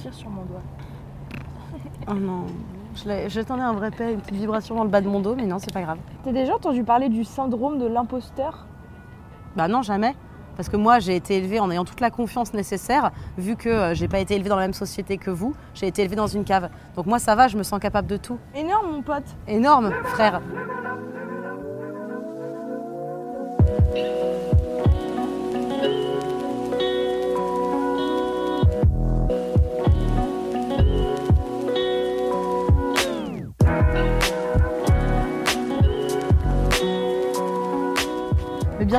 Tire sur mon doigt. Oh non. J'attendais un vrai paix, une petite vibration dans le bas de mon dos, mais non, c'est pas grave. T'as déjà entendu parler du syndrome de l'imposteur? Bah non, jamais. Parce que moi, j'ai été élevée en ayant toute la confiance nécessaire, vu que euh, j'ai pas été élevée dans la même société que vous, j'ai été élevée dans une cave. Donc moi, ça va, je me sens capable de tout. Énorme, mon pote. Énorme, frère.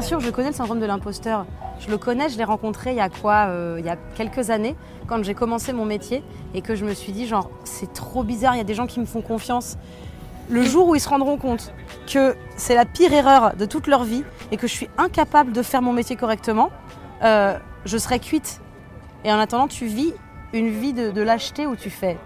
Bien sûr, je connais le syndrome de l'imposteur. Je le connais, je l'ai rencontré il y a quoi euh, Il y a quelques années, quand j'ai commencé mon métier et que je me suis dit, genre, c'est trop bizarre, il y a des gens qui me font confiance. Le jour où ils se rendront compte que c'est la pire erreur de toute leur vie et que je suis incapable de faire mon métier correctement, euh, je serai cuite. Et en attendant, tu vis une vie de, de lâcheté où tu fais.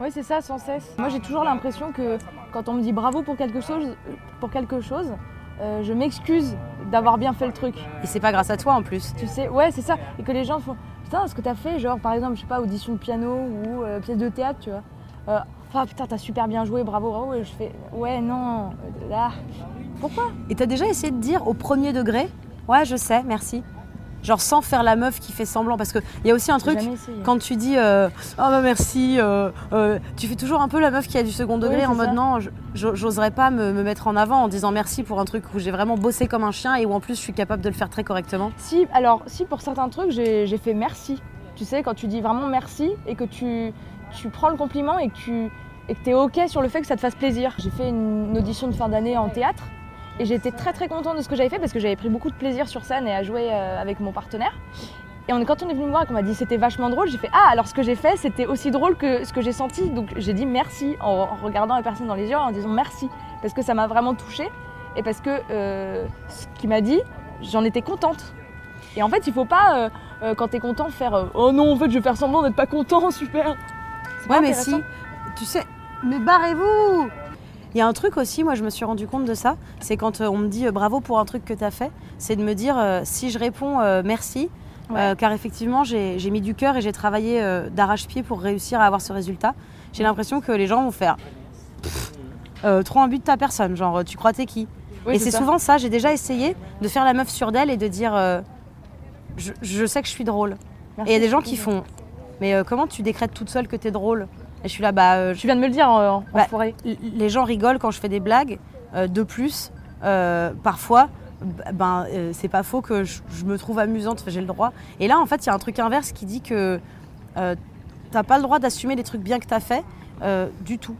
Oui, c'est ça, sans cesse. Moi, j'ai toujours l'impression que quand on me dit bravo pour quelque chose, pour quelque chose euh, je m'excuse d'avoir bien fait le truc. Et c'est pas grâce à toi en plus. Tu sais, ouais, c'est ça. Et que les gens font Putain, ce que t'as fait, genre par exemple, je sais pas, audition de piano ou euh, pièce de théâtre, tu vois. Euh, Ah putain, t'as super bien joué, bravo, bravo. Et je fais Ouais, non, là. Pourquoi? Et t'as déjà essayé de dire au premier degré? Ouais, je sais, merci. Genre sans faire la meuf qui fait semblant. Parce qu'il y a aussi un truc, quand tu dis euh, Oh bah merci, euh, euh, tu fais toujours un peu la meuf qui a du second degré Oui, en mode ça. Non, j'oserais pas me, me mettre en avant en disant merci pour un truc où j'ai vraiment bossé comme un chien et où en plus je suis capable de le faire très correctement. Si, alors, si pour certains trucs, j'ai j'ai fait merci. Tu sais, quand tu dis vraiment merci et que tu, tu prends le compliment et que tu et que es OK sur le fait que ça te fasse plaisir. J'ai fait une audition de fin d'année en théâtre et j'étais très très contente de ce que j'avais fait parce que j'avais pris beaucoup de plaisir sur scène et à jouer euh, avec mon partenaire. Et on, quand on est venu me voir et qu'on m'a dit c'était vachement drôle, j'ai fait Ah, alors ce que j'ai fait c'était aussi drôle que ce que j'ai senti. Donc j'ai dit merci en, en regardant la personne dans les yeux en disant merci parce que ça m'a vraiment touchée et parce que euh, ce qu'il m'a dit, j'en étais contente. Et en fait, il faut pas, euh, euh, quand t'es content, faire Oh non, en fait, je vais faire semblant d'être pas content, super. C'est pas Ouais, mais si, tu sais, mais barrez-vous Il y a un truc aussi, moi je me suis rendu compte de ça, c'est quand euh, on me dit euh, bravo pour un truc que tu as fait, c'est de me dire euh, si je réponds merci, euh, car effectivement j'ai mis du cœur et j'ai travaillé euh, d'arrache-pied pour réussir à avoir ce résultat, j'ai l'impression que les gens vont faire Pff, euh, trop un but de ta personne, genre tu crois t'es qui? Oui, Et c'est souvent ça, j'ai déjà essayé de faire la meuf sur d'elle et de dire je, je sais que je suis drôle. Merci, et il y a des gens qui font mais comment tu décrètes toute seule que t'es drôle? Et je suis là, bah, euh, Tu viens de me le dire en, en Bah, forêt. Les gens rigolent quand je fais des blagues. Euh, de plus, euh, parfois, ben, euh, c'est pas faux que je, je me trouve amusante, j'ai le droit. Et là, en fait, il y a un truc inverse qui dit que euh, t'as pas le droit d'assumer les trucs bien que t'as fait euh, du tout.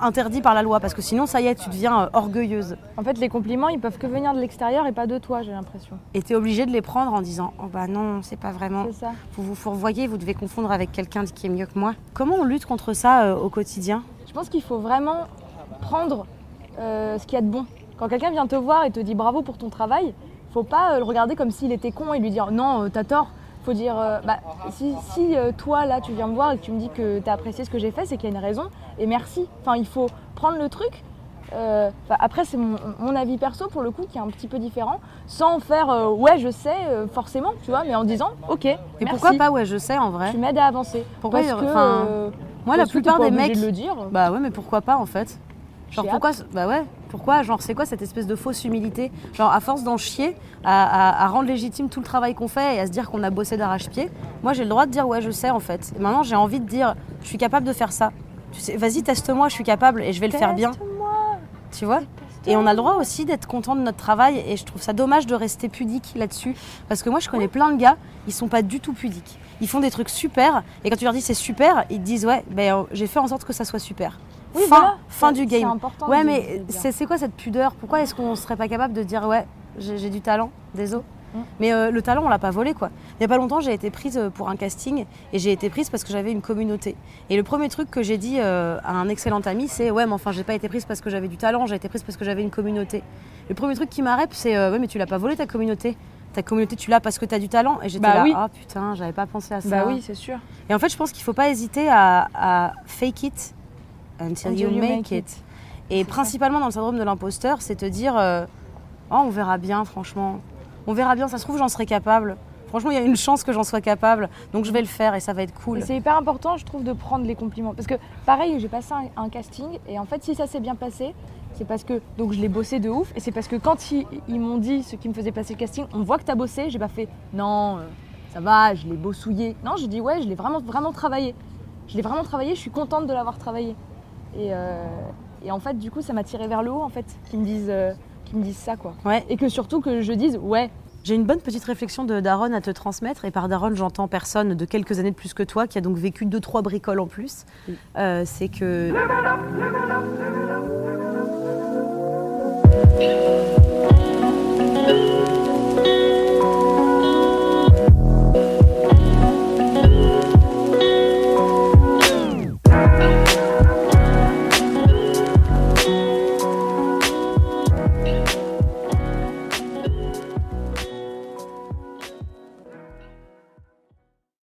Interdit par la loi, parce que sinon, ça y est, tu deviens euh, orgueilleuse. En fait, les compliments, ils peuvent que venir de l'extérieur et pas de toi, j'ai l'impression. Et t'es obligé de les prendre en disant Oh bah non, c'est pas vraiment. C'est ça. Vous vous fourvoyez, vous devez confondre avec quelqu'un qui est mieux que moi. Comment on lutte contre ça euh, au quotidien? Je pense qu'il faut vraiment prendre ce qu'il y a de bon. Quand quelqu'un vient te voir et te dit bravo pour ton travail, faut pas le regarder comme s'il était con et lui dire non, t'as tort. Faut dire, euh, bah, si, si, euh, toi là tu viens me voir et que tu me dis que t'as apprécié ce que j'ai fait, c'est qu'il y a une raison et merci. Enfin, il faut prendre le truc. euh, après, c'est mon, mon avis perso pour le coup qui est un petit peu différent, sans faire euh, ouais, je sais, euh, forcément, tu vois, mais en disant ok. Et merci, pourquoi pas Ouais, je sais en vrai. Tu m'aides à avancer. Pourquoi Parce que, Moi, la plupart des mecs. de le dire. Bah ouais, mais pourquoi pas en fait Genre pourquoi Bah ouais, pourquoi Genre c'est quoi cette espèce de fausse humilité? Genre à force d'en chier, à, à- à rendre légitime tout le travail qu'on fait et à se dire qu'on a bossé d'arrache-pied, moi j'ai le droit de dire ouais je sais en fait. Et maintenant j'ai envie de dire je suis capable de faire ça. Tu sais, vas-y teste-moi, je suis capable et je vais le faire bien. Tu vois? Et on a le droit aussi d'être content de notre travail et je trouve ça dommage de rester pudique là-dessus. Parce que moi je connais plein de gars, ils sont pas du tout pudiques. Ils font des trucs super et quand tu leur dis c'est super, ils te disent ouais, ben, euh, j'ai fait en sorte que ça soit super. Oui, fin voilà. fin C'est- du game. important Ouais, mais c'est quoi cette pudeur? Pourquoi est-ce qu'on serait pas capable de dire ouais, j'ai du talent, désolé. Mm. Mais euh, le talent, on l'a pas volé quoi. Il y a pas longtemps, j'ai été prise euh, pour un casting et j'ai été prise parce que j'avais une communauté. Et le premier truc que j'ai dit euh, à un excellent ami, c'est ouais, mais enfin, j'ai pas été prise parce que j'avais du talent, j'ai été prise parce que j'avais une communauté. Le premier truc qui m'arrête, c'est euh, ouais, mais tu l'as pas volé ta communauté. Ta communauté, tu l'as parce que tu as du talent. Et j'étais Bah là, oui. ah putain, j'avais pas pensé à ça. Bah oui, c'est sûr. Et en fait, je pense qu'il faut pas hésiter à, à fake it until, you, make, it. Et principalement dans le syndrome de l'imposteur, c'est te dire euh, oh, on verra bien, franchement. On verra bien, ça se trouve, j'en serai capable. Franchement, il y a une chance que j'en sois capable, donc je vais le faire et ça va être cool. C'est hyper important, je trouve, de prendre les compliments. Parce que, pareil, j'ai passé un, un casting et en fait, si ça s'est bien passé, c'est parce que. Donc, je l'ai bossé de ouf. Et c'est parce que quand ils, ils m'ont dit, ceux qui me faisaient passer le casting, on voit que t'as bossé, j'ai pas fait non, euh, ça va, je l'ai bossouillé. Non, j'ai dit ouais, je l'ai vraiment, vraiment travaillé. Je l'ai vraiment travaillé, je suis contente de l'avoir travaillé. Et, euh, et en fait, du coup, ça m'a tiré vers le haut, en fait, qu'ils me disent, euh, qu'ils me disent ça, quoi. Ouais. Et que surtout que je dise ouais, J'ai une bonne petite réflexion de Daron à te transmettre. Et par Daron, j'entends personne de quelques années de plus que toi, qui a donc vécu deux, trois bricoles en plus. Oui. Euh, c'est que